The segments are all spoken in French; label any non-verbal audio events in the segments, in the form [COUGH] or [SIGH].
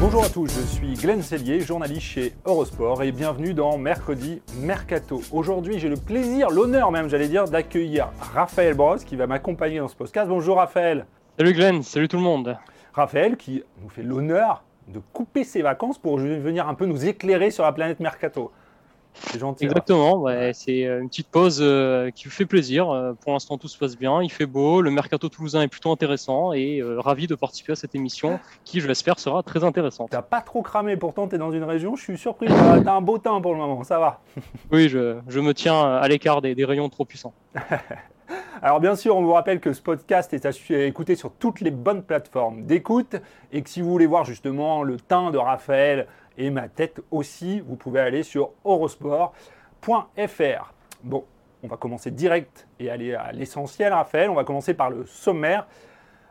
Bonjour à tous, je suis Glenn Sellier, journaliste chez Eurosport et bienvenue dans Mercredi Mercato. Aujourd'hui, j'ai le plaisir, l'honneur même, j'allais dire, d'accueillir Raphaël Brosse qui va m'accompagner dans ce podcast. Bonjour Raphaël. Salut Glenn, salut tout le monde. Raphaël qui nous fait l'honneur de couper ses vacances pour venir un peu nous éclairer sur la planète Mercato. C'est gentil. Exactement, c'est euh, une petite pause euh, qui vous fait plaisir. Euh, pour l'instant, tout se passe bien, il fait beau, le mercato toulousain est plutôt intéressant et ravi de participer à cette émission qui, je l'espère, sera très intéressante. T'as pas trop cramé, pourtant tu es dans une région, je suis surpris, t'as un beau temps pour le moment, ça va. [LAUGHS] oui, je, je, me tiens à l'écart des, des rayons trop puissants. [LAUGHS] Alors bien sûr, on vous rappelle que ce podcast est à écouter sur toutes les bonnes plateformes d'écoute et que si vous voulez voir justement le teint de Raphaël, et ma tête aussi. Vous pouvez aller sur eurosport.fr. Bon, on va commencer direct et aller à l'essentiel, Raphaël. On va commencer par le sommaire.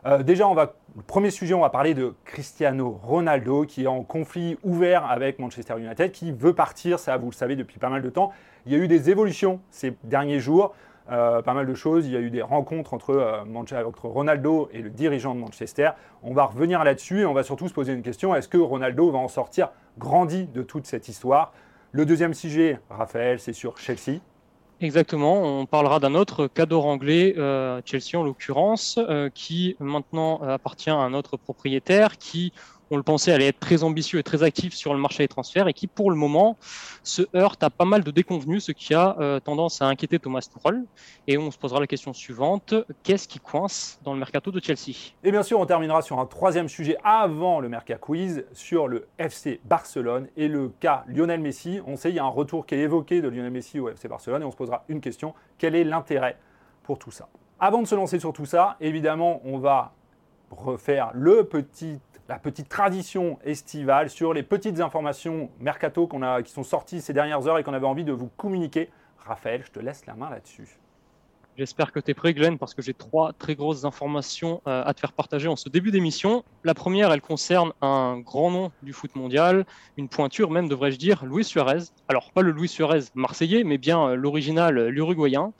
Euh, déjà, on va, le premier sujet, on va parler de Cristiano Ronaldo qui est en conflit ouvert avec Manchester United, qui veut partir, ça vous le savez depuis pas mal de temps. Il y a eu des évolutions ces derniers jours. Euh, pas mal de choses. Il y a eu des rencontres entre, euh, entre, Ronaldo et le dirigeant de Manchester. On va revenir là-dessus et on va surtout se poser une question est-ce que Ronaldo va en sortir grandi de toute cette histoire? Le deuxième sujet, Raphaël, c'est sur Chelsea. Exactement, on parlera d'un autre cadeau anglais, euh, Chelsea en l'occurrence, qui maintenant appartient à un autre propriétaire qui on le pensait allait être très ambitieux et très actif sur le marché des transferts et qui pour le moment se heurte à pas mal de déconvenus, ce qui a euh, tendance à inquiéter Thomas Tuchel. Et on se posera la question suivante qu'est-ce qui coince dans le mercato de Chelsea? Et bien sûr, on terminera sur un troisième sujet avant le Mercat Quiz sur le FC Barcelone et le cas Lionel Messi. On sait il y a un retour qui est évoqué de Lionel Messi au FC Barcelone et on se posera une question quel est l'intérêt pour tout ça? Avant de se lancer sur tout ça, évidemment, on va refaire le petit la petite tradition estivale sur les petites informations mercato a, qui sont sorties ces dernières heures et qu'on avait envie de vous communiquer. Raphaël, je te laisse la main là-dessus. J'espère que tu es prêt, Glenn, parce que j'ai trois très grosses informations euh, à te faire partager en ce début d'émission. La première, elle concerne un grand nom du foot mondial, une pointure même, devrais-je dire, Luis Suarez. Alors, pas le Luis Suarez marseillais, mais bien euh, l'original, euh, l'uruguayen.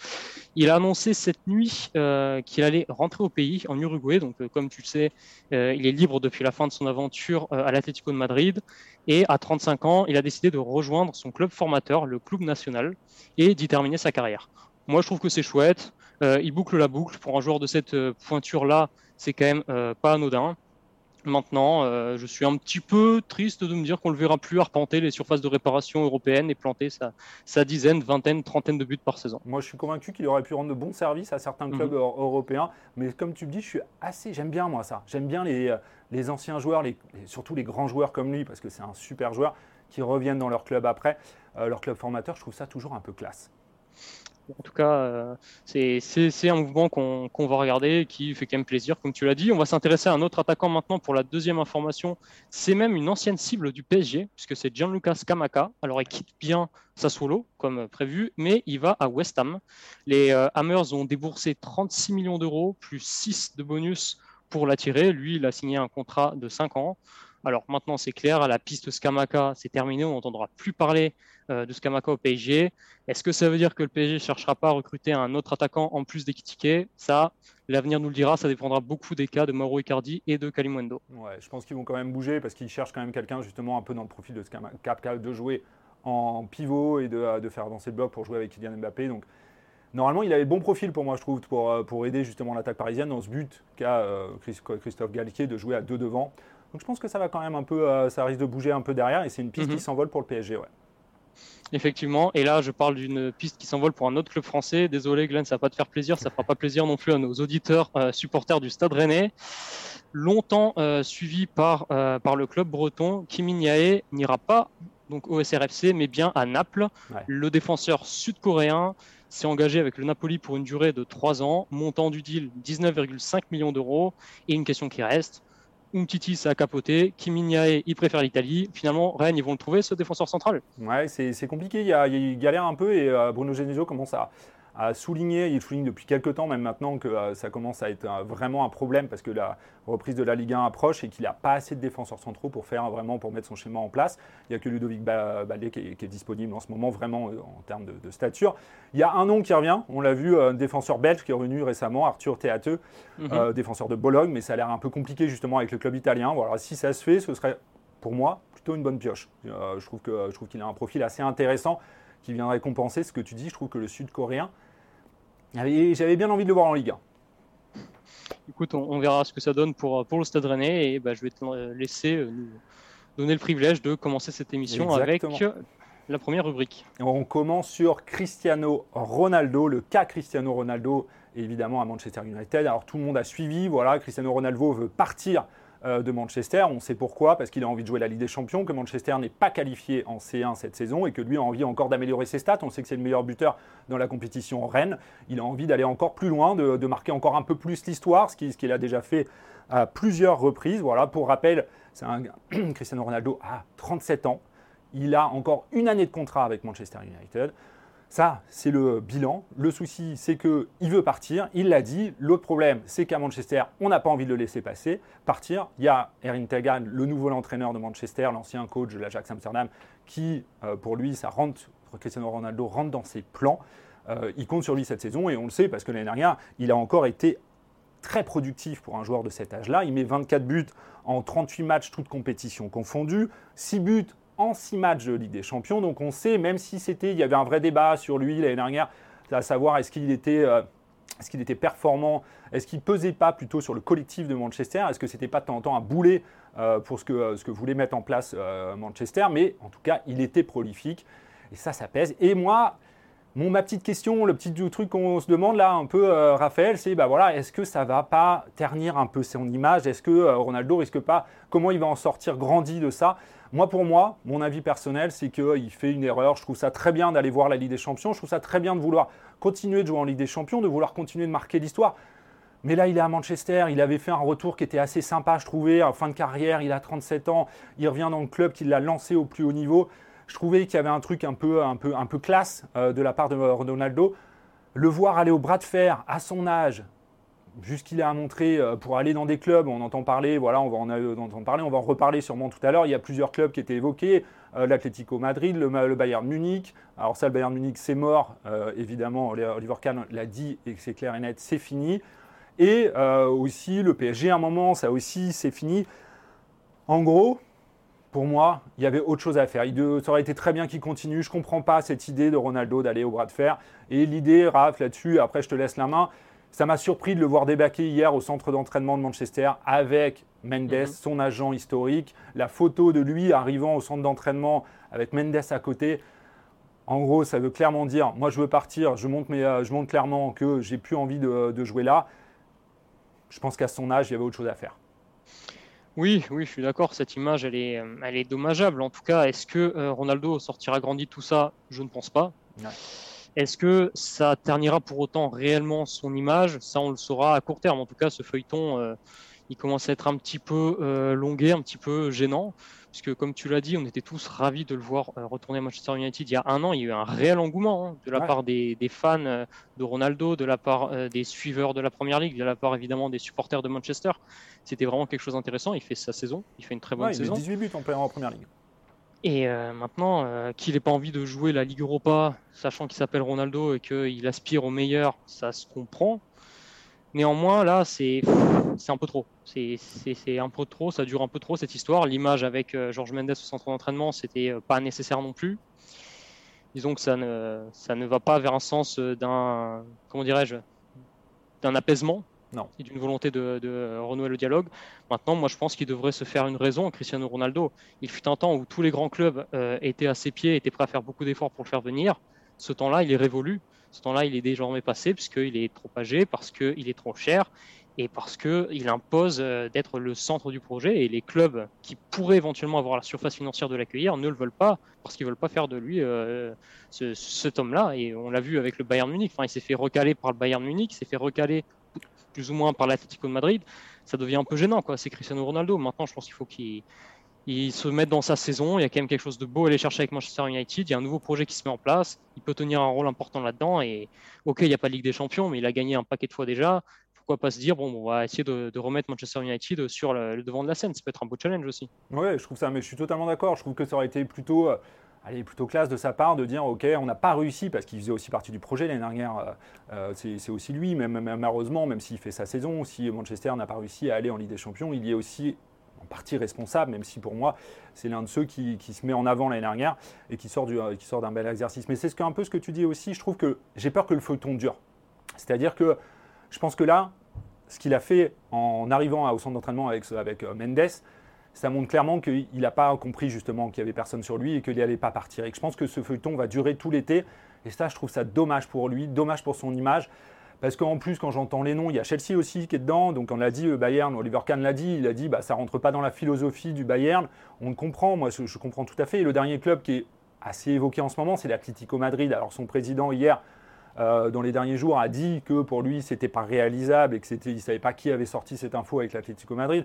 Il a annoncé cette nuit qu'il allait rentrer au pays, en Uruguay. Donc, comme tu le sais, il est libre depuis la fin de son aventure à l'Atlético de Madrid. Et à 35 ans, il a décidé de rejoindre son club formateur, le club national, et d'y terminer sa carrière. Moi, je trouve que c'est chouette. il boucle la boucle. Pour un joueur de cette pointure-là, c'est quand même pas anodin. Maintenant, euh, je suis un petit peu triste de me dire qu'on ne le verra plus arpenter les surfaces de réparation européennes et planter sa, dizaine, vingtaine, trentaine de buts par saison. Moi, je suis convaincu qu'il aurait pu rendre de bons services à certains mhm. clubs européens. Mais comme tu me dis, je suis assez. J'aime bien, moi, ça. J'aime bien les, les, anciens joueurs, les, surtout les grands joueurs comme lui, parce que c'est un super joueur, qui reviennent dans leur club après, euh, leur club formateur. Je trouve ça toujours un peu classe. En tout cas, euh, c'est un mouvement qu'on va regarder qui fait quand même plaisir, comme tu l'as dit. On va s'intéresser à un autre attaquant maintenant pour la deuxième information. C'est même une ancienne cible du PSG, puisque c'est Gianluca Scamacca. Alors, il quitte bien Sassuolo, comme prévu, mais il va à West Ham. Les euh, Hammers ont déboursé 36 millions d'euros, plus 6 de bonus pour l'attirer. Lui, il a signé un contrat de 5 ans. Alors maintenant, c'est clair, la piste Scamacca, c'est terminé, on n'entendra plus parler euh, de Scamacca au PSG. Est-ce que ça veut dire que le PSG ne cherchera pas à recruter un autre attaquant en plus d'Ekitike Ça, l'avenir nous le dira, ça dépendra beaucoup des cas de Mauro Icardi et de Kalimundo. Ouais, je pense qu'ils vont quand même bouger parce qu'ils cherchent quand même quelqu'un justement un peu dans le profil de Scamacca, de jouer en pivot et de, faire avancer le bloc pour jouer avec Kylian Mbappé. Donc normalement, il avait bon profil pour moi, je trouve, pour, euh, pour aider justement l'attaque parisienne dans ce but qu'a euh, Christophe Galtier de jouer à deux devant. Donc je pense que ça va quand même un peu, ça risque de bouger un peu derrière et c'est une piste qui mhm. s'envole pour le PSG. Ouais. Effectivement, et là je parle d'une piste qui s'envole pour un autre club français. Désolé Glenn, ça va pas te faire plaisir, ça fera pas plaisir non plus à nos auditeurs supporters du Stade Rennais. Longtemps suivi par, par le club breton, Kim n'ira pas donc au SRFC, mais bien à Naples. Le défenseur sud-coréen s'est engagé avec le Napoli pour une durée de 3 ans, montant du deal 19,5 millions d'euros. Et une question qui reste, Umtiti, ça a capoté. Kim il préfère l'Italie. Finalement, Rennes, ils vont le trouver, ce défenseur central Ouais, c'est compliqué. Il, y a, il galère un peu et euh, Bruno Genesio commence à, a souligné, il souligne depuis quelques temps, même maintenant, que euh, ça commence à être vraiment un problème parce que la reprise de la Ligue 1 approche et qu'il n'a pas assez de défenseurs centraux pour faire vraiment pour mettre son schéma en place. Il n'y a que Ludovic Ballet qui, est, disponible en ce moment, vraiment euh, en termes de, stature. Il y a un nom qui revient, on l'a vu, un défenseur belge qui est revenu récemment, Arthur Théateux, mhm. euh, défenseur de Bologne, mais ça a l'air un peu compliqué justement avec le club italien. Voilà, si ça se fait, ce serait pour moi plutôt une bonne pioche. je trouve qu'il a un profil assez intéressant qui viendrait compenser ce que tu dis. Je trouve que le sud-coréen, j'avais bien envie de le voir en Ligue 1. Écoute, on, verra ce que ça donne pour, pour le Stade Rennais et bah, je vais te laisser euh, nous donner le privilège de commencer cette émission avec la première rubrique. On commence sur Cristiano Ronaldo, le cas Cristiano Ronaldo évidemment à Manchester United. Alors tout le monde a suivi, voilà, Cristiano Ronaldo veut partir euh, de Manchester. On sait pourquoi, parce qu'il a envie de jouer la Ligue des Champions, que Manchester n'est pas qualifié en C1 cette saison et que lui a envie encore d'améliorer ses stats. On sait que c'est le meilleur buteur dans la compétition en Rennes. Il a envie d'aller encore plus loin, de, marquer encore un peu plus l'histoire, ce qu'il a déjà fait à plusieurs reprises. Voilà, pour rappel, c'est un [CLEARS THROAT] Cristiano Ronaldo a 37 ans. Il a encore une année de contrat avec Manchester United. Ça, c'est le bilan. Le souci, c'est qu'il veut partir. Il l'a dit. L'autre problème, c'est qu'à Manchester, on n'a pas envie de le laisser passer, partir. Il y a Erin Tegan, le nouveau entraîneur de Manchester, l'ancien coach de l'Ajax Amsterdam, qui, euh, pour lui, ça rentre, Cristiano Ronaldo rentre dans ses plans. Euh, il compte sur lui cette saison et on le sait parce que l'année dernière, il a encore été très productif pour un joueur de cet âge-là. Il met 24 buts en 38 matchs, toutes compétitions confondues, 6 buts en six matchs de Ligue des Champions. Donc on sait, même si c'était, il y avait un vrai débat sur lui l'année dernière, à savoir est-ce qu'il était, euh, est-ce qu'il était performant, est-ce qu'il pesait pas plutôt sur le collectif de Manchester, est-ce que c'était pas de temps en temps un boulet euh, pour ce que, euh, ce que voulait mettre en place Manchester, mais en tout cas il était prolifique et ça, ça pèse. Et moi, ma petite question, le petit truc qu'on se demande là un peu, Raphaël, c'est bah est-ce que ça va pas ternir un peu son image? Est-ce que Ronaldo risque pas Comment il va en sortir grandi de ça? Moi, pour moi, mon avis personnel, c'est qu'il fait une erreur. Je trouve ça très bien d'aller voir la Ligue des Champions. Je trouve ça très bien de vouloir continuer de jouer en Ligue des Champions, de vouloir continuer de marquer l'histoire. Mais là, il est à Manchester. Il avait fait un retour qui était assez sympa, je trouvais. En fin de carrière, il a 37 ans. Il revient dans le club qui l'a lancé au plus haut niveau. Je trouvais qu'il y avait un truc un peu, un peu, un peu classe euh, de la part de Ronaldo. Le voir aller au bras de fer à son âge, jusqu'il a montré euh, pour aller dans des clubs, on entend parler, voilà, on va en parler, on va en reparler sûrement tout à l'heure. Il y a plusieurs clubs qui étaient évoqués, euh, l'Atlético Madrid, le, Bayern Munich. Alors ça, le Bayern Munich, c'est mort, euh, évidemment. Oliver Kahn l'a dit et c'est clair et net, c'est fini. Et aussi le PSG, à un moment, ça aussi, c'est fini. En gros, pour moi, il y avait autre chose à faire. Il ça aurait été très bien qu'il continue. Je ne comprends pas cette idée de Ronaldo d'aller au bras de fer. Et l'idée, Raph, là-dessus, après je te laisse la main, ça m'a surpris de le voir débarquer hier au centre d'entraînement de Manchester avec Mendes, mhm. son agent historique. La photo de lui arrivant au centre d'entraînement avec Mendes à côté. En gros, ça veut clairement dire moi je veux partir, je montre, euh, je montre clairement que j'ai plus envie de, jouer là. Je pense qu'à son âge, il y avait autre chose à faire. Oui, oui, je suis d'accord. Cette image, elle est, elle est dommageable. En tout cas, est-ce que euh, Ronaldo sortira grandi de tout ça? Je ne pense pas. Est-ce que ça ternira pour autant réellement son image? Ça, on le saura à court terme. En tout cas, ce feuilleton, euh, il commence à être un petit peu euh, longué, un petit peu gênant. Puisque, comme tu l'as dit, on était tous ravis de le voir euh, retourner à Manchester United il y a un an. Il y a eu un réel engouement hein, de la part des, fans de Ronaldo, de la part des suiveurs de la Première Ligue, de la part évidemment des supporters de Manchester. C'était vraiment quelque chose d'intéressant. Il fait sa saison, il fait une très bonne ouais, saison. Il 18 buts en, en Première Ligue. Et euh, maintenant, euh, qu'il n'ait pas envie de jouer la Ligue Europa, sachant qu'il s'appelle Ronaldo et qu'il aspire au meilleur, ça se comprend. Néanmoins, là, c'est un peu trop. C'est un peu trop, ça dure un peu trop cette histoire. L'image avec euh, Georges Mendes au centre d'entraînement, c'était pas nécessaire non plus. Disons que ça ne, ça ne va pas vers un sens d'un, comment dirais-je, d'un apaisement Non. C'est d'une volonté de, renouer le dialogue. Maintenant, moi, je pense qu'il devrait se faire une raison. Cristiano Ronaldo, il fut un temps où tous les grands clubs euh, étaient à ses pieds, étaient prêts à faire beaucoup d'efforts pour le faire venir. Ce temps-là, il est révolu. Ce temps-là, il est désormais passé puisqu'il est trop âgé, parce qu'il est trop cher et parce qu'il impose euh, d'être le centre du projet. Et les clubs qui pourraient éventuellement avoir la surface financière de l'accueillir ne le veulent pas parce qu'ils veulent pas faire de lui euh, ce, cet homme-là. Et on l'a vu avec le Bayern Munich. Enfin il s'est fait recaler par le Bayern Munich il s'est fait recaler plus ou moins par l'Atlético de Madrid. Ça devient un peu gênant quoi. C'est Cristiano Ronaldo. Maintenant je pense qu'il faut qu'il se mette dans sa saison il y a quand même quelque chose de beau à aller chercher avec Manchester United il y a un nouveau projet qui se met en place il peut tenir un rôle important là-dedans et ok il n'y a pas de Ligue des Champions mais il a gagné un paquet de fois déjà pourquoi pas se dire, bon, on va essayer de, remettre Manchester United sur le, devant de la scène. Ça peut être un beau challenge aussi. Ouais, je trouve ça, mais je suis totalement d'accord. Je trouve que ça aurait été plutôt. Euh, allez, plutôt classe de sa part de dire ok on n'a pas réussi parce qu'il faisait aussi partie du projet l'année dernière euh, euh, c'est aussi lui même, malheureusement même s'il fait sa saison si Manchester n'a pas réussi à aller en Ligue des Champions il y est aussi partie responsable même si pour moi c'est l'un de ceux qui, se met en avant l'année dernière et qui sort d'un bel exercice mais c'est un peu ce que tu dis aussi je trouve que j'ai peur que le feuilleton dure c'est à dire que je pense que là ce qu'il a fait en arrivant au centre d'entraînement avec, avec euh, Mendes, ça montre clairement qu'il n'a pas compris justement qu'il n'y avait personne sur lui et qu'il n'allait pas partir. Et je pense que ce feuilleton va durer tout l'été. Et ça, je trouve ça dommage pour lui, dommage pour son image. Parce qu'en plus, quand j'entends les noms, il y a Chelsea aussi qui est dedans. Donc on l'a dit, Bayern, Oliver Kahn l'a dit, il a dit, bah, ça rentre pas dans la philosophie du Bayern. On le comprend, moi je, comprends tout à fait. Et le dernier club qui est assez évoqué en ce moment, c'est l'Atlético Madrid. Alors son président hier euh, dans les derniers jours, a dit que pour lui, c'était pas réalisable et qu'il ne savait pas qui avait sorti cette info avec l'Atlético Madrid.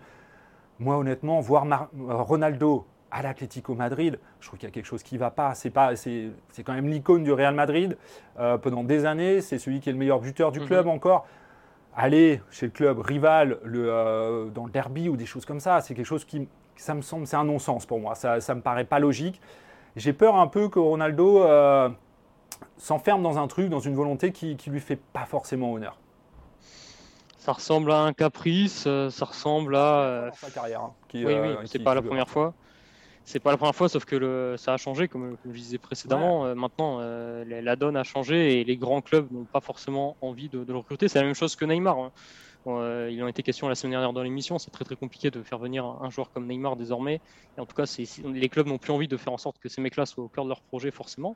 Moi, honnêtement, voir Ronaldo à l'Atlético Madrid, je trouve qu'il y a quelque chose qui ne va pas. C'est pas, c'est, quand même l'icône du Real Madrid euh, pendant des années. C'est celui qui est le meilleur buteur du mhm. club encore. Aller chez le club rival le, euh, dans le derby ou des choses comme ça, c'est quelque chose qui, ça me semble, c'est un non-sens pour moi. Ça, ne me paraît pas logique. J'ai peur un peu que Ronaldo s'enferme dans un truc, dans une volonté qui ne lui fait pas forcément honneur. Ça ressemble à un caprice, euh, ça ressemble à. Euh, sa carrière. Hein, oui, oui, euh, c'est pas la première fois. C'est pas la première fois, sauf que le, ça a changé, comme, je disais précédemment. maintenant, la donne a changé et les grands clubs n'ont pas forcément envie de, le recruter. C'est la même chose que Neymar. Hein. il en était question la semaine dernière dans l'émission. C'est très très compliqué de faire venir un, joueur comme Neymar désormais. Et en tout cas, les clubs n'ont plus envie de faire en sorte que ces mecs-là soient au cœur de leur projet forcément.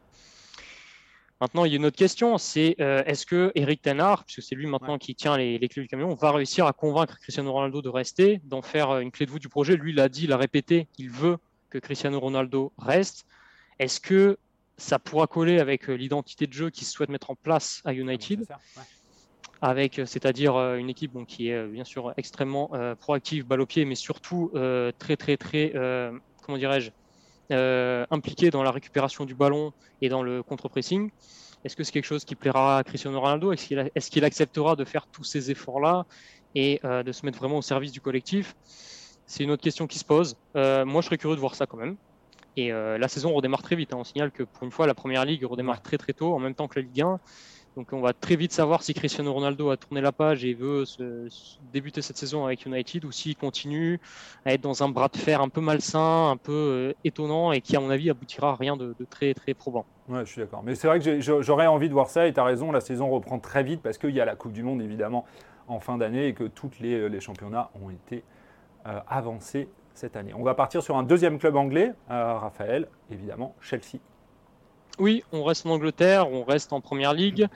Maintenant, il y a une autre question, c'est euh, est-ce que Eric Tenard, puisque c'est lui maintenant qui tient les, clés du camion, va réussir à convaincre Cristiano Ronaldo de rester, d'en faire euh, une clé de voûte du projet? Lui, il a dit, il a répété, il veut que Cristiano Ronaldo reste. Est-ce que ça pourra coller avec euh, l'identité de jeu qu'il souhaite mettre en place à United avec, c'est-à-dire une équipe qui est bien sûr extrêmement proactive, balle au pied, mais surtout très, très, très, comment dirais-je, euh, impliqué dans la récupération du ballon et dans le contre-pressing. Est-ce que c'est quelque chose qui plaira à Cristiano Ronaldo? Est-ce qu'il acceptera de faire tous ces efforts-là et euh, de se mettre vraiment au service du collectif? C'est une autre question qui se pose. Euh, moi, je serais curieux de voir ça quand même. Et la saison redémarre très vite. Hein. On signale que pour une fois, la première ligue redémarre très très tôt, en même temps que la Ligue 1. Donc on va très vite savoir si Cristiano Ronaldo a tourné la page et veut débuter cette saison avec United ou s'il continue à être dans un bras de fer un peu malsain, un peu euh, étonnant et qui à mon avis aboutira à rien de, très très probant. Ouais, je suis d'accord. Mais c'est vrai que j'aurais envie de voir ça et tu as raison, la saison reprend très vite parce qu'il y a la Coupe du Monde évidemment en fin d'année et que tous les, championnats ont été euh, avancés cette année. On va partir sur un deuxième club anglais, euh, Raphaël, évidemment, Chelsea. Oui, on reste en Angleterre, on reste en Première Ligue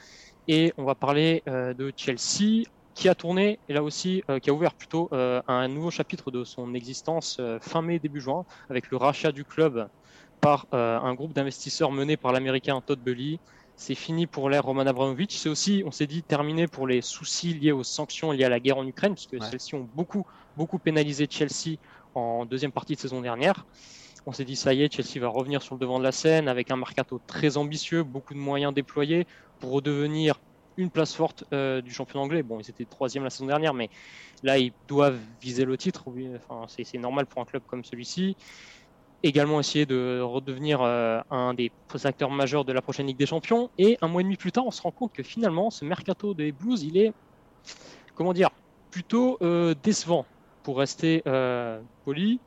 et on va parler euh, de Chelsea qui a tourné et là aussi euh, qui a ouvert plutôt euh, un nouveau chapitre de son existence fin mai début juin avec le rachat du club par un groupe d'investisseurs mené par l'américain Todd Bully. C'est fini pour l'ère Roman Abramovich. C'est aussi, on s'est dit, terminé pour les soucis liés aux sanctions liées à la guerre en Ukraine, puisque celles-ci ont beaucoup, beaucoup pénalisé Chelsea en deuxième partie de saison dernière. On s'est dit, ça y est, Chelsea va revenir sur le devant de la scène avec un mercato très ambitieux, beaucoup de moyens déployés pour redevenir une place forte euh, du championnat anglais. Bon, ils étaient troisième la saison dernière, mais là, ils doivent viser le titre. Enfin, c'est normal pour un club comme celui-ci. Également essayer de redevenir euh, un des acteurs majeurs de la prochaine Ligue des Champions. Et un mois et demi plus tard, on se rend compte que finalement, ce mercato des Blues, il est, comment dire, plutôt euh, décevant, pour rester poli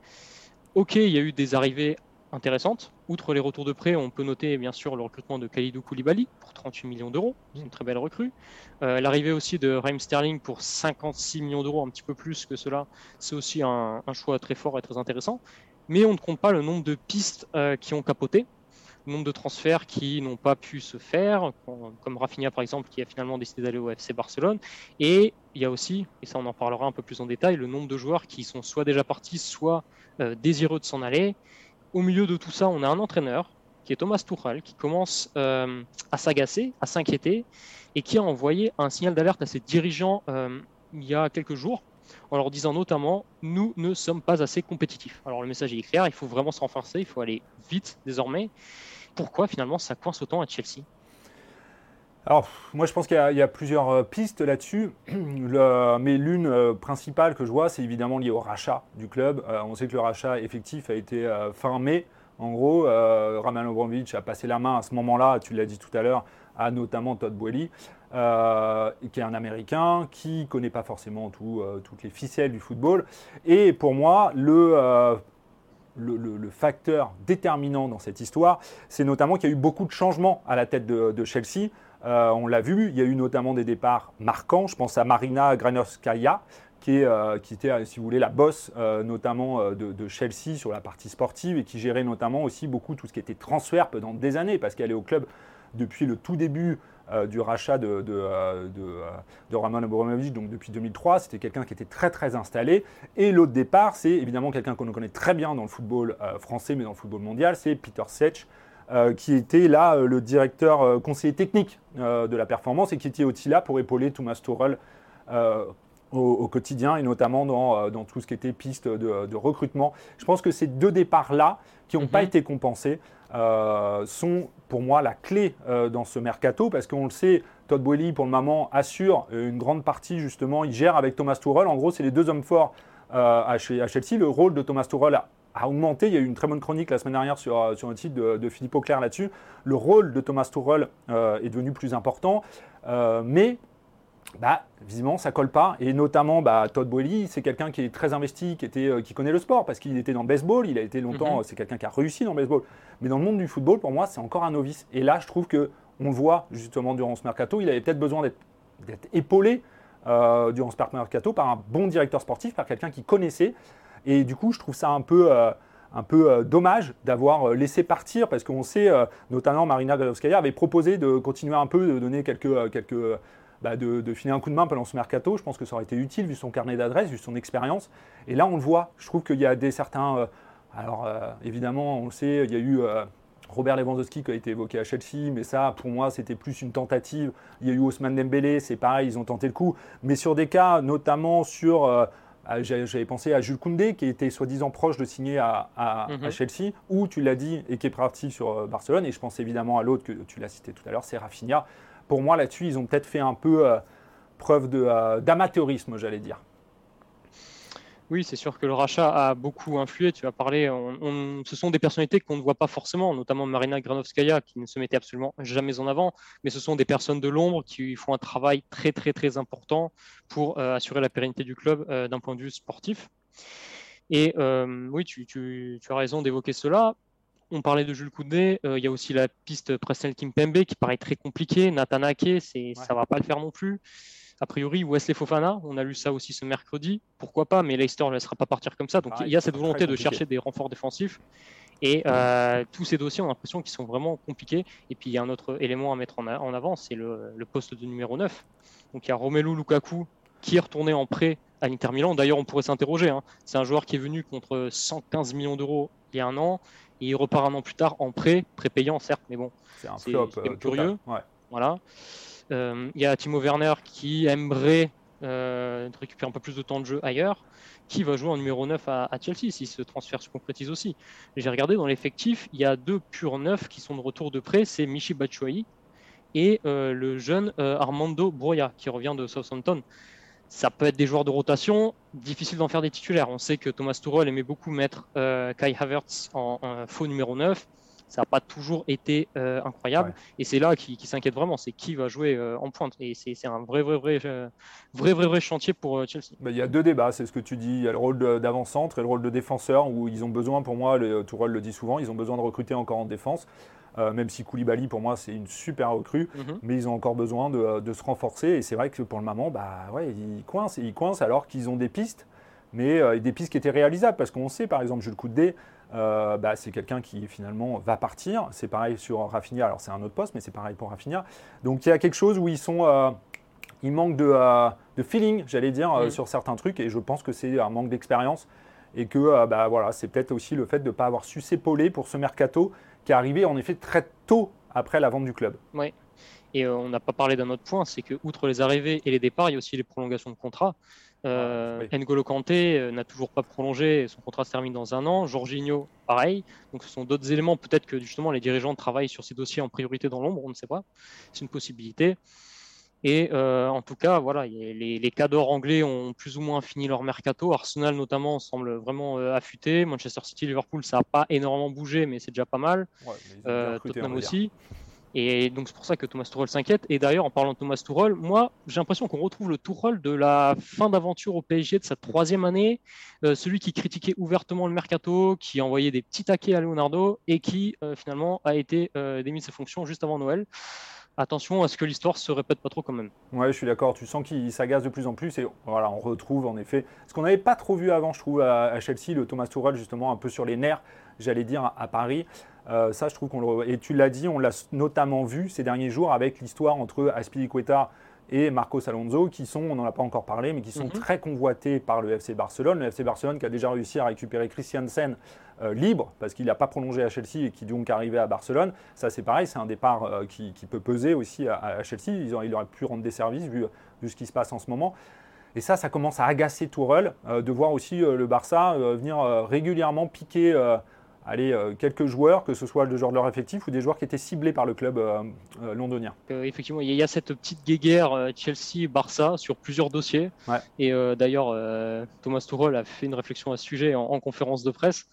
ok, il y a eu des arrivées intéressantes. Outre les retours de prêt, on peut noter bien sûr le recrutement de Khalidou Koulibaly pour 38 millions d'euros, une très belle recrue. Euh, l'arrivée aussi de Raheem Sterling pour 56 millions d'euros, un petit peu plus que cela, c'est aussi un, choix très fort et très intéressant. Mais on ne compte pas le nombre de pistes euh, qui ont capoté nombre de transferts qui n'ont pas pu se faire, comme Rafinha par exemple, qui a finalement décidé d'aller au FC Barcelone. Et il y a aussi, et ça on en parlera un peu plus en détail, le nombre de joueurs qui sont soit déjà partis, soit euh, désireux de s'en aller. Au milieu de tout ça, on a un entraîneur qui est Thomas Tuchel, qui commence euh, à s'agacer, à s'inquiéter, et qui a envoyé un signal d'alerte à ses dirigeants euh, il y a quelques jours, en leur disant notamment nous ne sommes pas assez compétitifs. Alors le message est clair, il faut vraiment se renforcer, il faut aller vite désormais pourquoi finalement ça coince autant à Chelsea? Alors, moi, je pense qu'il y, a plusieurs euh, pistes là-dessus, [CLEARS THROAT] mais l'une euh, principale que je vois, c'est évidemment liée au rachat du club. Euh, on sait que le rachat effectif a été fin mai. En gros, Roman Abramovich a passé la main à ce moment-là, tu l'as dit tout à l'heure, à notamment Todd Boehly, qui est un Américain, qui ne connaît pas forcément toutes les ficelles du football. Et pour moi, le le, facteur déterminant dans cette histoire, c'est notamment qu'il y a eu beaucoup de changements à la tête de, Chelsea. Euh, on l'a vu, il y a eu notamment des départs marquants. Je pense à Marina Granovskaya, qui, euh, qui était, si vous voulez, la bosse euh, notamment de, Chelsea sur la partie sportive et qui gérait notamment aussi beaucoup tout ce qui était transfert pendant des années, parce qu'elle est au club depuis le tout début euh, du rachat de, de, euh, euh, de, Roman Abramovich, donc depuis 2003. C'était quelqu'un qui était très très installé. Et l'autre départ, c'est évidemment quelqu'un qu'on connaît très bien dans le football français, mais dans le football mondial, c'est Peter Sech. qui était là le directeur conseiller technique de la performance et qui était aussi là pour épauler Thomas Tuchel au, quotidien et notamment dans, dans, tout ce qui était piste de, recrutement. Je pense que ces deux départs-là, qui n'ont pas mhm. été compensés, euh, sont pour moi la clé euh, dans ce mercato parce qu'on le sait, Todd Boehly pour le moment assure une grande partie justement, il gère avec Thomas Tuchel. En gros, c'est les deux hommes forts euh, à, Chelsea. Le rôle de Thomas Tuchel a, augmenté. Il y a eu une très bonne chronique la semaine dernière sur, sur le site de, Philippe Auclair là-dessus. Le rôle de Thomas Tuchel est devenu plus important, mais bah, visiblement, ça colle pas. Et notamment, bah, Todd Boehly, c'est quelqu'un qui est très investi, qui, était, euh, qui connaît le sport, parce qu'il était dans le baseball, il a été longtemps, mhm. c'est quelqu'un qui a réussi dans le baseball. Mais dans le monde du football, pour moi, c'est encore un novice. Et là, je trouve que on le voit justement durant ce mercato, il avait peut-être besoin d'être épaulé euh, durant ce mercato par un bon directeur sportif, par quelqu'un qui connaissait. Et du coup, je trouve ça un peu... Euh, un peu dommage d'avoir laissé partir parce qu'on sait, notamment Marina Galovskaya avait proposé de continuer un peu, de donner quelques, quelques bah, de, filer un coup de main pendant ce mercato. Je pense que ça aurait été utile vu son carnet d'adresses, vu son expérience. Et là, on le voit. Je trouve qu'il y a des certains. Euh, alors, euh, évidemment, on le sait, il y a eu. Euh, Robert Lewandowski qui a été évoqué à Chelsea, mais ça, pour moi, c'était plus une tentative. Il y a eu Ousmane Dembélé, c'est pareil, ils ont tenté le coup. Mais sur des cas, notamment sur, j'avais pensé à Jules Koundé, qui était soi-disant proche de signer à, à, mhm. Chelsea, ou tu l'as dit, et qui est parti sur Barcelone. Et je pense évidemment à l'autre que tu l'as cité tout à l'heure, c'est Rafinha pour moi, là-dessus, ils ont peut-être fait un peu euh, preuve euh, d'amateurisme, j'allais dire. Oui, c'est sûr que le rachat a beaucoup influé. Tu as parlé, ce sont des personnalités qu'on ne voit pas forcément, notamment Marina Granovskaya, qui ne se mettait absolument jamais en avant, mais ce sont des personnes de l'ombre qui font un travail très, très, très important pour euh, assurer la pérennité du club d'un point de vue sportif. Et oui, tu, as raison d'évoquer cela. On parlait de Jules Koundé, euh, il y a aussi la piste Presnel Kimpembe qui paraît très compliquée. Nathan Ake, c'est, ça va pas le faire non plus. A priori, Wesley Fofana, on a lu ça aussi ce mercredi. Pourquoi pas, mais Leicester ne laissera pas partir comme ça. Donc il y a cette volonté de chercher des renforts défensifs. Et euh, tous ces dossiers, ont l'impression qu'ils sont vraiment compliqués. Et puis il y a un autre élément à mettre en, avant, c'est le, poste de numéro 9. Donc il y a Romelu Lukaku qui est retourné en prêt à l'Inter Milan. D'ailleurs, on pourrait s'interroger. Hein. C'est un joueur qui est venu contre 115 millions d'euros il y a un an et il repart un an plus tard en prêt, prépayant certes, mais bon, c'est un flop euh, curieux. Voilà. Euh, il y a Timo Werner qui aimerait euh, récupérer un peu plus de temps de jeu ailleurs, qui va jouer en numéro 9 à, Chelsea si ce transfert se concrétise aussi. J'ai regardé dans l'effectif, il y a deux purs neufs qui sont de retour de prêt, c'est Michi Batshuayi et le jeune Armando Broya qui revient de Southampton ça peut être des joueurs de rotation, difficile d'en faire des titulaires. On sait que Thomas Tuchel aimait beaucoup mettre euh, Kai Havertz en, faux numéro 9. ça n'a pas toujours été incroyable. Et c'est là qui, s'inquiète vraiment, c'est qui va jouer en pointe. Et c'est un vrai, vrai, vrai, vrai, vrai, vrai chantier pour Chelsea. Bah, il y a deux débats, c'est ce que tu dis. Il y a le rôle d'avant-centre et le rôle de défenseur, où ils ont besoin, pour moi, le Tourelle le dit souvent, ils ont besoin de recruter encore en défense. Euh, même si Koulibaly, pour moi, c'est une super recrue, mhm. mais ils ont encore besoin de, se renforcer. Et c'est vrai que pour le moment, bah, ouais, ils coincent, ils coincent alors qu'ils ont des pistes, mais euh, des pistes qui étaient réalisables. Parce qu'on sait, par exemple, Jules Koudé, euh, bah, c'est quelqu'un qui finalement va partir. C'est pareil sur Rafinha, alors c'est un autre poste, mais c'est pareil pour Rafinha. Donc il y a quelque chose où ils sont. ils manquent de, de feeling, j'allais dire, mhm. sur certains trucs, et je pense que c'est un manque d'expérience et que bah, voilà, c'est peut-être aussi le fait de ne pas avoir su s'épauler pour ce mercato qui est arrivé en effet très tôt après la vente du club. Oui. Et euh, on n'a pas parlé d'un autre point, c'est que outre les arrivées et les départs, il y a aussi les prolongations de contrat. Euh, ah, N'Golo Kanté euh, n'a toujours pas prolongé, son contrat se termine dans un an. Jorginho, pareil. Donc ce sont d'autres éléments. Peut-être que justement les dirigeants travaillent sur ces dossiers en priorité dans l'ombre, on ne sait pas. C'est une possibilité. Et euh, en tout cas, voilà, les, les cadors anglais ont plus ou moins fini leur mercato. Arsenal notamment semble vraiment euh, affûté. Manchester City, Liverpool, ça n'a pas énormément bougé, mais c'est déjà pas mal. Euh, Tottenham aussi. Et donc c'est pour ça que Thomas Tuchel s'inquiète. Et d'ailleurs, en parlant de Thomas Tuchel, moi j'ai l'impression qu'on retrouve le Tuchel de la fin d'aventure au PSG de sa troisième année, celui qui critiquait ouvertement le mercato, qui envoyait des petits taquets à Leonardo et qui finalement a été démis de ses fonctions juste avant Noël attention à ce que l'histoire se répète pas trop quand même. Ouais, je suis d'accord. Tu sens qu'il s'agace de plus en plus et voilà, on retrouve en effet ce qu'on n'avait pas trop vu avant, je trouve, à, Chelsea, le Thomas Tuchel justement un peu sur les nerfs, j'allais dire à Paris. Euh, ça, je trouve qu'on le et tu l'as dit, on l'a notamment vu ces derniers jours avec l'histoire entre Aspilicueta et Marcos Alonso, qui sont, on n'en a pas encore parlé, mais qui sont mhm. très convoités par le FC Barcelone. Le FC Barcelone qui a déjà réussi à récupérer Christiansen euh, libre, parce qu'il n'a pas prolongé à Chelsea et qui donc arrivé à Barcelone. Ça, c'est pareil, c'est un départ euh, qui, peut peser aussi à, Chelsea. Ils il aurait pu rendre des services vu, vu, ce qui se passe en ce moment. Et ça, ça commence à agacer Tourelle euh, de voir aussi le Barça venir régulièrement piquer allez, euh, quelques joueurs, que ce soit des joueurs de leur effectif ou des joueurs qui étaient ciblés par le club euh, euh, londonien. effectivement, il y a cette petite guéguerre Chelsea-Barça sur plusieurs dossiers. Et d'ailleurs, Thomas Tuchel a fait une réflexion à ce sujet en conférence de presse.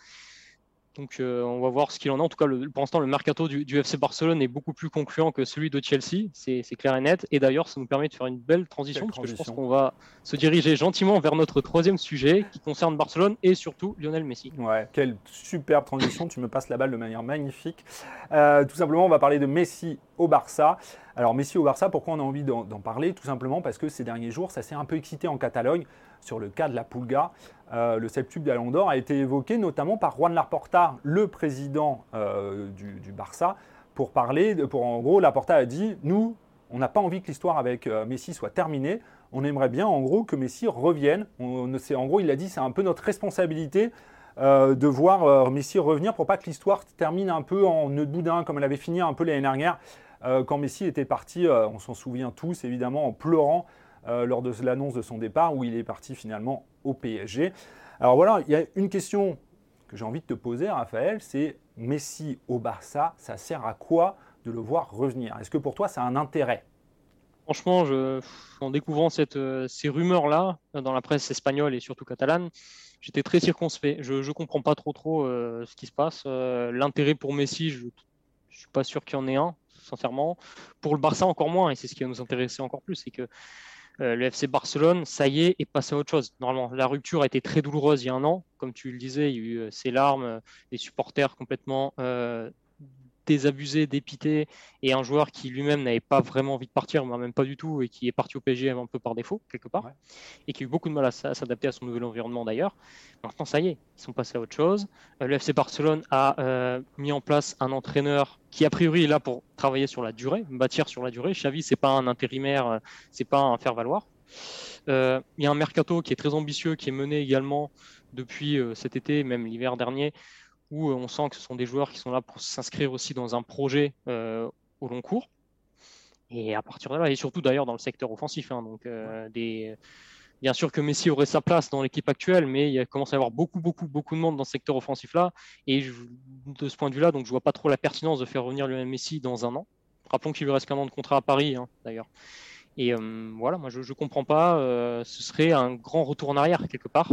Donc euh, on va voir ce qu'il en est. En tout cas, le, pour l'instant, le mercato du, FC Barcelone est beaucoup plus concluant que celui de Chelsea, c'est clair et net. Et d'ailleurs, ça nous permet de faire une belle transition, parce que je pense qu'on va se diriger gentiment vers notre troisième sujet qui concerne Barcelone et surtout Lionel Messi. Ouais, quelle superbe transition, tu me passes la balle de manière magnifique. Euh, tout simplement, on va parler de Messi au Barça. Alors Messi au Barça, pourquoi on a envie d'en parler? Tout simplement parce que ces derniers jours, ça s'est un peu excité en Catalogne sur le cas de la Pulga. Euh, le septuple Ballon d'Or a été évoqué notamment par Juan Laporta, le président euh, du, Barça, pour parler, de, en gros, Laporta a dit, nous, on n'a pas envie que l'histoire avec euh, Messi soit terminée, on aimerait bien en gros que Messi revienne. On, en gros, il a dit, c'est un peu notre responsabilité de voir Messi revenir pour pas que l'histoire termine un peu en nœud de boudin comme elle avait fini un peu l'année dernière quand Messi était parti, on s'en souvient tous évidemment, en pleurant euh, lors de l'annonce de son départ, où il est parti finalement au PSG. Alors voilà, il y a une question que j'ai envie de te poser, Raphaël, c'est Messi au Barça, ça sert à quoi de le voir revenir? Est-ce que pour toi, ça a un intérêt? Franchement, en découvrant euh, ces rumeurs-là dans la presse espagnole et surtout catalane, j'étais très circonspect. Je ne comprends pas trop trop euh, ce qui se passe. L'intérêt pour Messi, je ne suis pas sûr qu'il y en ait un, sincèrement. Pour le Barça, encore moins, et c'est ce qui va nous intéresser encore plus, c'est que euh, le FC Barcelone, ça y est, est passé à autre chose. Normalement, la rupture a été très douloureuse il y a un an. Comme tu le disais, il y a eu euh, ces larmes, des supporters complètement euh, désabusé, dépité, et un joueur qui lui-même n'avait pas vraiment envie de partir, même pas du tout, et qui est parti au PSG un peu par défaut, quelque part, et qui a eu beaucoup de mal à, s'adapter à son nouvel environnement d'ailleurs. Maintenant, ça y est, ils sont passés à autre chose. Euh, le FC Barcelone a euh, mis en place un entraîneur qui, a priori, est là pour travailler sur la durée, bâtir sur la durée. Xavi, c'est pas un intérimaire, euh, c'est pas un faire-valoir. Il y a un mercato qui est très ambitieux, qui est mené également depuis cet été, même l'hiver dernier, où euh, on sent que ce sont des joueurs qui sont là pour s'inscrire aussi dans un projet euh, au long cours. Et à partir de là, et surtout d'ailleurs dans le secteur offensif, hein, donc euh, des, bien sûr que Messi aurait sa place dans l'équipe actuelle, mais il commence à y avoir beaucoup, beaucoup, beaucoup de monde dans ce secteur offensif-là. Et de ce point de vue-là, donc je vois pas trop la pertinence de faire revenir Lionel Messi dans un an. Rappelons qu'il lui reste qu'un an de contrat à Paris, hein, d'ailleurs. Et voilà, moi je ne comprends pas. ce serait un grand retour en arrière quelque part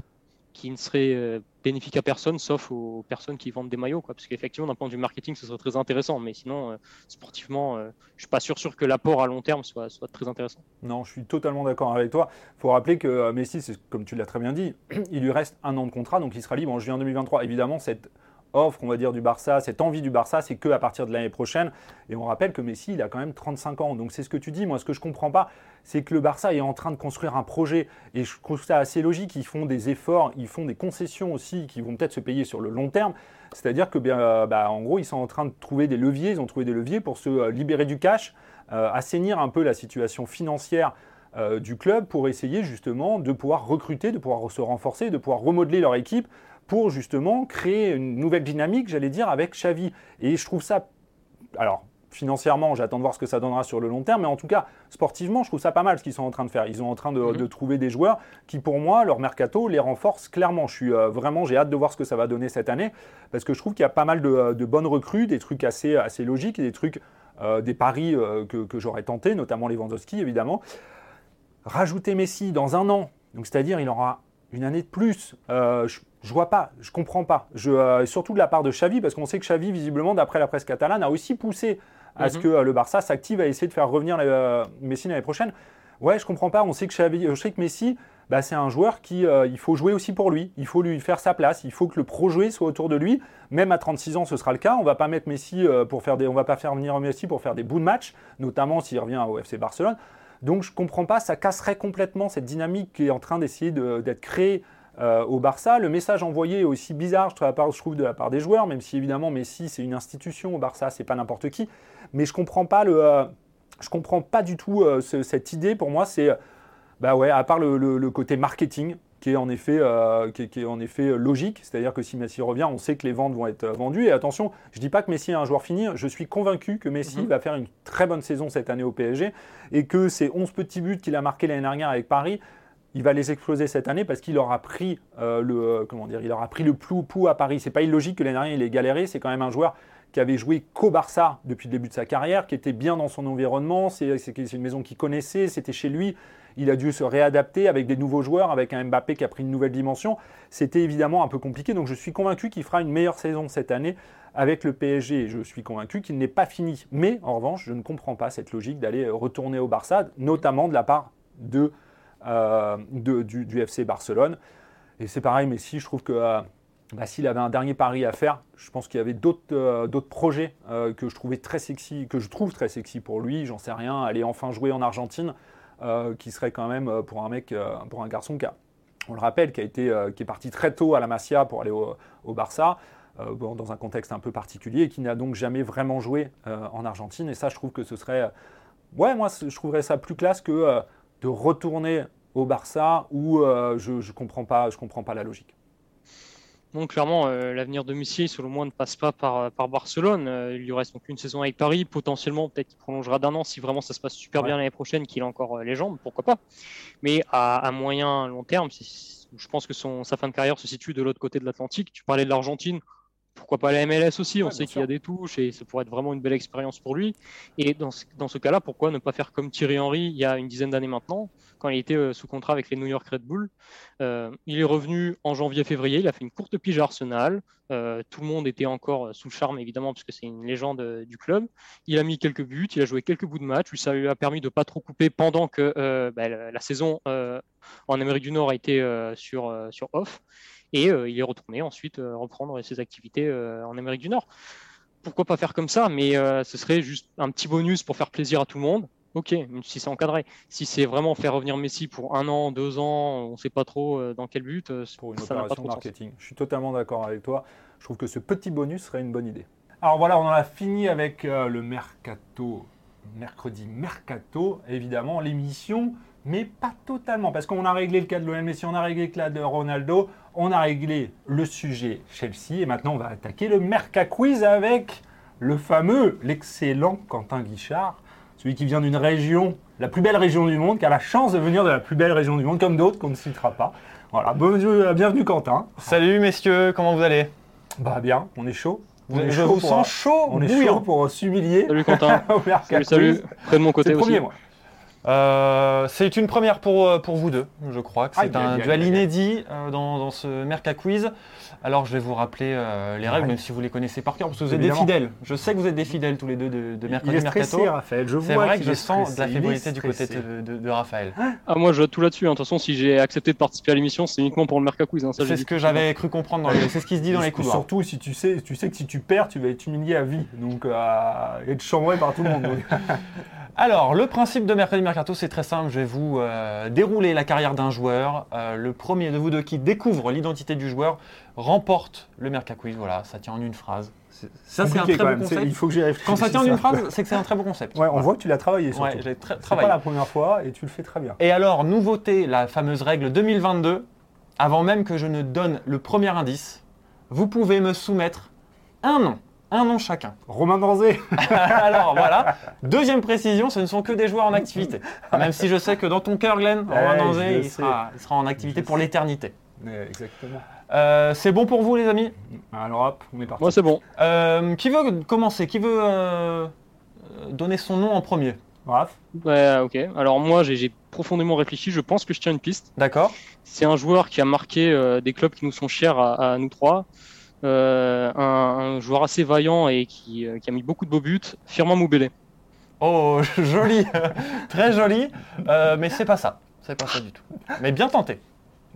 qui ne serait euh, bénéfique à personne, sauf aux personnes qui vendent des maillots. Quoi. Parce qu'effectivement, d'un point de vue marketing, ce serait très intéressant. Mais sinon, euh, sportivement, je je suis pas sûr, sûr que l'apport à long terme soit, soit très intéressant. Non, je suis totalement d'accord avec toi. Il faut rappeler que Messi, comme tu l'as très bien dit, [CLEARS THROAT] il lui reste un an de contrat, donc il sera libre en juillet 2023. Évidemment, cette offre, on va dire, du Barça, cette envie du Barça, c'est qu'à partir de l'année prochaine. Et on rappelle que Messi, il a quand même 35 ans. Donc c'est ce que tu dis. Moi, ce que je comprends pas, c'est que le Barça est en train de construire un projet. Et je trouve ça assez logique. Ils font des efforts, ils font des concessions aussi qui vont peut-être se payer sur le long terme. C'est-à-dire que, bien, bah, en gros, ils sont en train de trouver des leviers. Ils ont trouvé des leviers pour se euh, libérer du cash, euh, assainir un peu la situation financière euh, du club pour essayer justement de pouvoir recruter, de pouvoir se renforcer, de pouvoir remodeler leur équipe pour justement créer une nouvelle dynamique, j'allais dire, avec Xavi. Et je trouve ça, alors financièrement, j'attends de voir ce que ça donnera sur le long terme, mais en tout cas, sportivement, je trouve ça pas mal ce qu'ils sont en train de faire. Ils sont en train de, mhm. trouver des joueurs qui, pour moi, leur mercato les renforce clairement. Je suis euh, vraiment, j'ai hâte de voir ce que ça va donner cette année, parce que je trouve qu'il y a pas mal de, bonnes recrues, des trucs assez, assez logiques, des trucs, euh, des paris euh, que, que j'aurais tenté, notamment Lewandowski, évidemment. Rajouter Messi dans un an, donc c'est-à-dire il aura une année de plus. Euh, je, ne vois pas, je comprends pas. Je, euh, surtout de la part de Xavi, parce qu'on sait que Xavi, visiblement, d'après la presse catalane, a aussi poussé à ce mhm. que euh, le Barça s'active à essayer de faire revenir Messi l'année prochaine. Ouais, je comprends pas. On sait que Xavi, je sais que Messi, bah, c'est un joueur qui, il faut jouer aussi pour lui. Il faut lui faire sa place. Il faut que le pro-joué soit autour de lui. Même à 36 ans, ce sera le cas. On va pas mettre Messi pour faire des, on va pas faire venir Messi pour faire des bouts de match, notamment s'il revient au FC Barcelone. Donc je ne comprends pas, ça casserait complètement cette dynamique qui est en train d'essayer d'être créée euh, au Barça. Le message envoyé est aussi bizarre, je trouve, de la part des joueurs, même si évidemment Messi c'est une institution au Barça, c'est pas n'importe qui. Mais je comprends pas le, euh, je comprends pas du tout euh, cette idée. Pour moi, c'est bah ouais, à part le côté marketing, qui est en effet, qui, est, en effet logique. C'est-à-dire que si Messi revient, on sait que les ventes vont être vendues. Et attention, je ne dis pas que Messi est un joueur fini. Je suis convaincu que Messi mhm. va faire une très bonne saison cette année au PSG et que ces 11 petits buts qu'il a marqués l'année dernière avec Paris, il va les exploser cette année parce qu'il aura pris euh, le euh, comment dire, le plou pou à Paris. C'est pas illogique que l'année dernière il ait galéré. C'est quand même un joueur qui avait joué qu'au Barça depuis le début de sa carrière, qui était bien dans son environnement. C'est une maison qu'il connaissait, c'était chez lui il a dû se réadapter avec des nouveaux joueurs, avec un Mbappé qui a pris une nouvelle dimension. C'était évidemment un peu compliqué, donc je suis convaincu qu'il fera une meilleure saison cette année avec le PSG. Je suis convaincu qu'il n'est pas fini. Mais en revanche, je ne comprends pas cette logique d'aller retourner au Barça, notamment de la part de, euh, du, FC Barcelone. Et c'est pareil, mais si je trouve que euh, bah, s'il avait un dernier pari à faire, je pense qu'il y avait d'autres euh, projets que je trouvais très sexy, que je trouve très sexy pour lui. J'en sais rien, aller enfin jouer en Argentine. Euh, qui serait quand même euh, pour un mec, euh, pour un garçon qui on le rappelle, qui, a été, qui est parti très tôt à la Masia pour aller au, Barça. dans un contexte un peu particulier et qui n'a donc jamais vraiment joué en Argentine. Et ça, je trouve que ce serait. Ouais, moi, je trouverais ça plus classe que de retourner au Barça où je ne comprends, pas, je comprends pas la logique. Donc clairement, euh, l'avenir de Messi, selon moi, ne passe pas par, euh, par Barcelone. Euh, il lui reste donc une saison avec Paris. Potentiellement, peut-être qu'il prolongera d'un an si vraiment ça se passe super bien l'année prochaine, qu'il a encore les jambes, pourquoi pas? Mais à, à moyen, long terme, je pense que son, sa fin de carrière se situe de l'autre côté de l'Atlantique. Tu parlais de l'Argentine pourquoi pas la MLS aussi On sait qu'il y a des touches et ça pourrait être vraiment une belle expérience pour lui. Et dans ce, dans ce cas-là, pourquoi ne pas faire comme Thierry Henry il y a une dizaine d'années maintenant, quand il était euh, sous contrat avec les New York Red Bull euh, Il est revenu en janvier-février, il a fait une courte pige à Arsenal. Euh, tout le monde était encore sous le charme, évidemment, parce que c'est une légende du club. Il a mis quelques buts, il a joué quelques bouts de match. Ça lui a permis de ne pas trop couper pendant que bah, la, saison en Amérique du Nord a été sur, sur off et euh, il est retourné ensuite euh, reprendre ses activités euh, en Amérique du Nord. Pourquoi pas faire comme ça Mais ce serait juste un petit bonus pour faire plaisir à tout le monde. Ok, si c'est encadré. Si c'est vraiment faire revenir Messi pour un an, deux ans, on ne sait pas trop dans quel but. Pour une opération marketing. Je suis totalement d'accord avec toi. Je trouve que ce petit bonus serait une bonne idée. Alors voilà, on en a fini avec le mercato, mercredi mercato, évidemment, l'émission mais pas totalement, parce qu'on a réglé le cas de Lionel Messi, on a réglé le cas de Ronaldo, on a réglé le sujet Chelsea, et maintenant on va attaquer le Merca Quiz avec le fameux, l'excellent Quentin Guichard, celui qui vient d'une région, la plus belle région du monde, qui a la chance de venir de la plus belle région du monde, comme d'autres qu'on ne citera pas. Voilà, bienvenue Quentin. Salut messieurs, comment vous allez? Bah bien, on est chaud. On est je chaud vous sens chaud, on est chaud pour s'humilier. Salut Quentin. [LAUGHS] salut, salut. Près de mon côté aussi. Premier, moi. Euh, c'est une première pour, euh, pour vous deux, je crois. que C'est un duel inédit euh, dans, dans ce Merca Quiz. Alors, je vais vous rappeler euh, les règles, Ouais. même si vous les connaissez par cœur, parce que vous êtes Évidemment. des fidèles. Je sais que vous êtes des fidèles tous les deux de, de Mercredi Il est stressé, Mercato. Raphaël. Je C'est vois vrai que qu'il je sens de la fébrilité du côté de, de- de Raphaël. Ah, moi, je tout là-dessus. hein. De toute façon, si j'ai accepté de participer à l'émission, c'est uniquement pour le Merca Quiz. hein. C'est dit ce que j'avais cru comprendre. dans les- C'est ce qui se dit dans les couloirs. Surtout si tu sais, tu sais que si tu perds, tu vas être humilié à vie. Donc, euh, être chambré par tout le monde. [LAUGHS] Alors, le principe de Mercredi Mercato, c'est très simple. Je vais vous euh, dérouler la carrière d'un joueur. Euh, le premier de vous deux qui découvre l'identité du joueur remporte le Merca Quiz. Voilà, ça tient en une phrase. C'est- Ça, c'est un très quand bon concept. Il faut que j'y réfléchisse. Quand ça tient en une [LAUGHS] phrase, c'est que c'est un très bon concept. Ouais, on voit que tu l'as travaillé surtout. Ouais, j'ai tra- C'est pas la première fois et tu le fais très bien. Et alors, nouveauté, la fameuse règle 2022. Avant même que je ne donne le premier indice, vous pouvez me soumettre un nom. Un nom chacun. Romain Danzé. [LAUGHS] Alors voilà, deuxième précision, ce ne sont que des joueurs en activité. Même si je sais que dans ton cœur, Glenn, Romain Danzé, je il sera, il sera en activité Je pour l'éternité. Ouais, Exactement. Euh, c'est bon pour vous, les amis? Alors hop, on est parti. Moi, c'est bon. Euh, Qui veut commencer? Qui veut euh, donner son nom en premier? Raph Ouais, ok. Alors, moi, j'ai- j'ai profondément réfléchi. Je pense que je tiens une piste. D'accord C'est un joueur qui a marqué euh, des clubs qui nous sont chers à, à nous trois. Euh, un, un joueur assez vaillant et qui, euh, qui a mis beaucoup de beaux buts. Firmin Moubélé. Oh, [LAUGHS] joli [LAUGHS] Très joli, euh, mais c'est pas ça. C'est pas ça du tout. Mais bien tenté.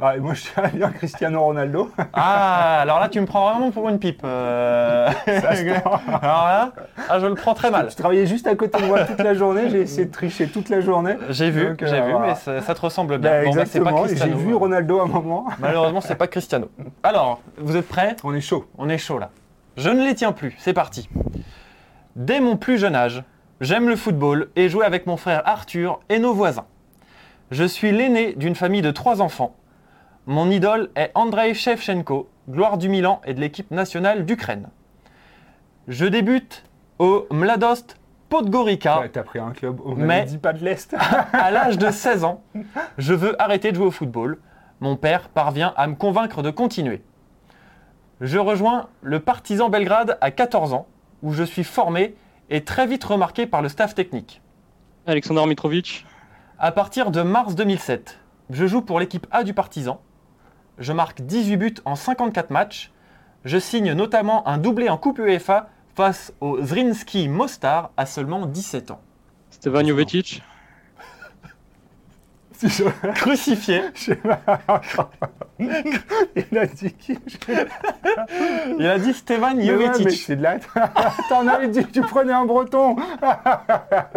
Ouais, Moi, je dirais bien Cristiano Ronaldo. Ah, alors là, tu me prends vraiment pour une pipe. euh. [LAUGHS] Alors là, ah, je le prends très mal. Je travaillais juste à côté de moi toute la journée. J'ai essayé de tricher toute la journée. J'ai vu, Donc, euh, j'ai vu, voilà. mais ça, ça te ressemble bien. Bah, Bon, bah, exactement. et J'ai vu Ronaldo à un moment. Malheureusement, c'est pas Cristiano. Alors, vous êtes prêts? On est chaud. On est chaud là. Je ne les tiens plus, c'est parti. Dès mon plus jeune âge, j'aime le football et jouer avec mon frère Arthur et nos voisins. Je suis l'aîné d'une famille de trois enfants. Mon idole est Andrei Shevchenko, gloire du Milan et de l'équipe nationale d'Ukraine. Je débute au Mladost Podgorica Ouais, T'as pris un club. On Mais- dit pas de l'Est. [LAUGHS] à l'âge de 16 ans. Je veux arrêter de jouer au football. Mon père parvient à me convaincre de continuer. Je rejoins le Partizan Belgrade à 14 ans, où je suis formé et très vite remarqué par le staff technique. Alexander Mitrovic. À partir de mars 2007, je joue pour l'équipe A du Partizan. Je marque 18 buts en 54 matchs. Je signe notamment un doublé en Coupe UEFA face au Zrinski Mostar à seulement 17 ans. Stevan Jovetic. [LAUGHS] Crucifié. [LAUGHS] [LAUGHS] Il a dit qui il a dit ouais, Jovetic. mais c'est de la. [LAUGHS] T'en avais dit que tu prenais un breton. [LAUGHS]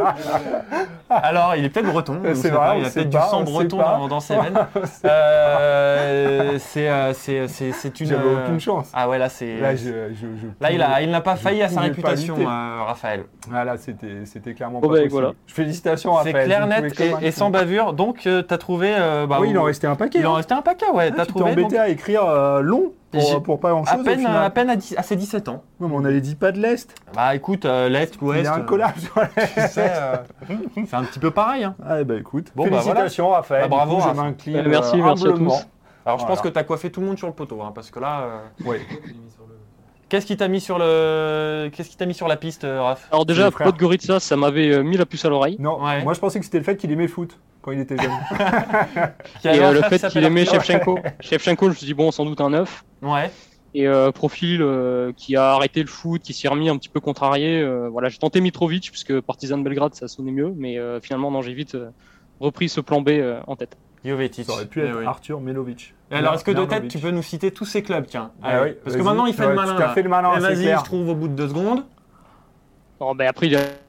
Alors, il est peut-être breton. on C'est vrai, il a peut-être du sang breton dans, dans ses veines. Euh, c'est, euh, c'est, c'est, c'est une. J'avais euh, aucune chance. Ah ouais, là, c'est. Là, je, je, je Là, il, a, il n'a pas failli à sa réputation, euh, Raphaël. Ah là, c'était c'était clairement Bon, pas bah, possible. voilà. Félicitations, C'est Raphaël. clair, vous pouvez net et, sans bavure. Donc, tu as trouvé. euh, bah, oui, il en restait un paquet. il en hein. restait un paquet, ouais. T'as tu t'es trouvé. embêté donc, à écrire euh, long J'ai- pour, pour pas grand à chose. peine, au final. à peine à, dix- à ses 17 ans. Non, mais on avait dit pas de l'Est. Bah écoute, euh, l'Est, Il l'Ouest. y a un euh, collage sur l'Est. tu sais, euh, [LAUGHS] c'est un petit peu pareil. hein. Ah, bah écoute. Bon, bah, Félicitations, Raphaël. Bah, bravo, Du coup, je m'incline. Euh, merci, euh, merci à tous. Alors, je pense que tu as coiffé tout le monde sur le poteau, hein, parce que là. euh, Ouais. [LAUGHS] Qu'est-ce qui t'a mis sur le, qu'est-ce qui t'a mis sur la piste, euh, Raph? Alors, déjà. Podgorica, ça m'avait euh, mis la puce à l'oreille. Non, Ouais. moi je pensais que c'était le fait qu'il aimait foot quand il était jeune. [LAUGHS] Et un euh, le fait qu'il aimait. Shevchenko. Shevchenko, je me suis dit, bon, sans doute un neuf. Ouais. Et euh, profil euh, qui a arrêté le foot, qui s'y est remis un petit peu contrarié. euh, voilà, j'ai tenté Mitrovic puisque Partizan de Belgrade ça sonnait mieux, mais euh, finalement non, j'ai vite euh, repris ce plan B euh, en tête. Jovetic. Ça aurait pu Eh être oui. Arthur Melovic. Et alors, est-ce que de tête, tu peux nous citer tous ces clubs, tiens Ah Allez, oui, Parce que maintenant, il fait le malin. Tu as là. fait le malin, c'est Vas-y, clair. je trouve au bout de deux secondes. Alors, ben, après il est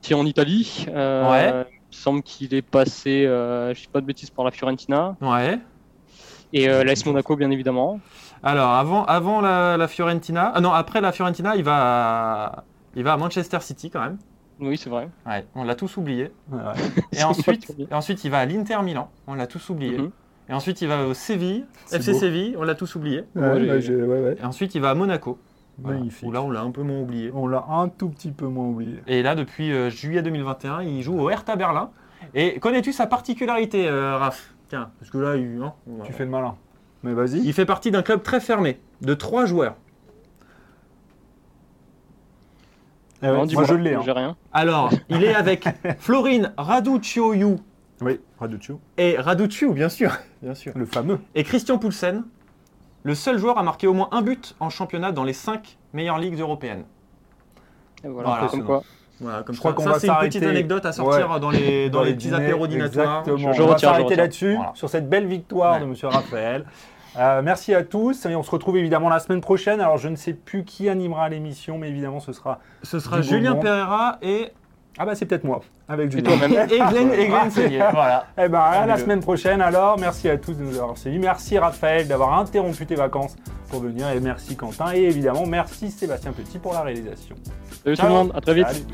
parti en Italie. Euh, Ouais. Il me semble qu'il est passé, euh, je sais pas de bêtises, par la Fiorentina Ouais. et euh, l'AS Monaco bien évidemment. Alors, avant, avant la, la Fiorentina. Ah non, après la Fiorentina, il va à, il va à Manchester City quand même. Oui, c'est vrai. Ouais, on l'a tous oublié. Ouais. [LAUGHS] Et ensuite, et ensuite, il va à l'Inter Milan. On l'a tous oublié. Mhm. Et ensuite, il va au Séville, C'est FC beau. Séville. On l'a tous oublié. Ouais, Ouais, j'ai- j'ai- ouais, ouais. Et ensuite, il va à Monaco. Voilà. Magnifique. Où là, on l'a un peu moins oublié. On l'a un tout petit peu moins oublié. Et là, depuis euh, juillet 2021, il joue au Hertha Berlin. Et connais-tu sa particularité, euh, Raph? Tiens, parce que là, il, hein, on va- Tu fais le malin. Mais vas-y. il fait partie d'un club très fermé, de trois joueurs. Eh ouais, Non, moi je l'ai. hein. J'ai rien. Alors, il est avec [LAUGHS] Florine Raducioiu Oui, Raduccio, Et Raduciu, bien sûr, [LAUGHS] bien sûr. le fameux. Et Christian Poulsen, le seul joueur à marquer au moins un but en championnat dans les 5 meilleures ligues européennes. Et voilà, Voilà. comme quoi. Voilà, comme Je crois qu'on ça, va c'est une petite anecdote à sortir Ouais. dans les, dans les petits dîners, apéros. Exactement. Je- je on va retiens, je s'arrêter là-dessus, Voilà. sur cette belle victoire Ouais. de Monsieur Raphaël. Euh, merci à tous et on se retrouve évidemment la semaine prochaine. Alors je ne sais plus qui animera l'émission, mais évidemment ce sera. Ce sera Julien. Pereira et, Ah bah c'est peut-être moi, avec Et Julien. toi-même. [LAUGHS] et Glenn, et Glenn Sellier. Voilà. Eh ben à la semaine prochaine alors. Merci à tous de nous avoir suivis. Merci Raphaël d'avoir interrompu tes vacances pour venir et merci Quentin et évidemment merci Sébastien Petit pour la réalisation. Salut tout le monde, à très vite. Salut.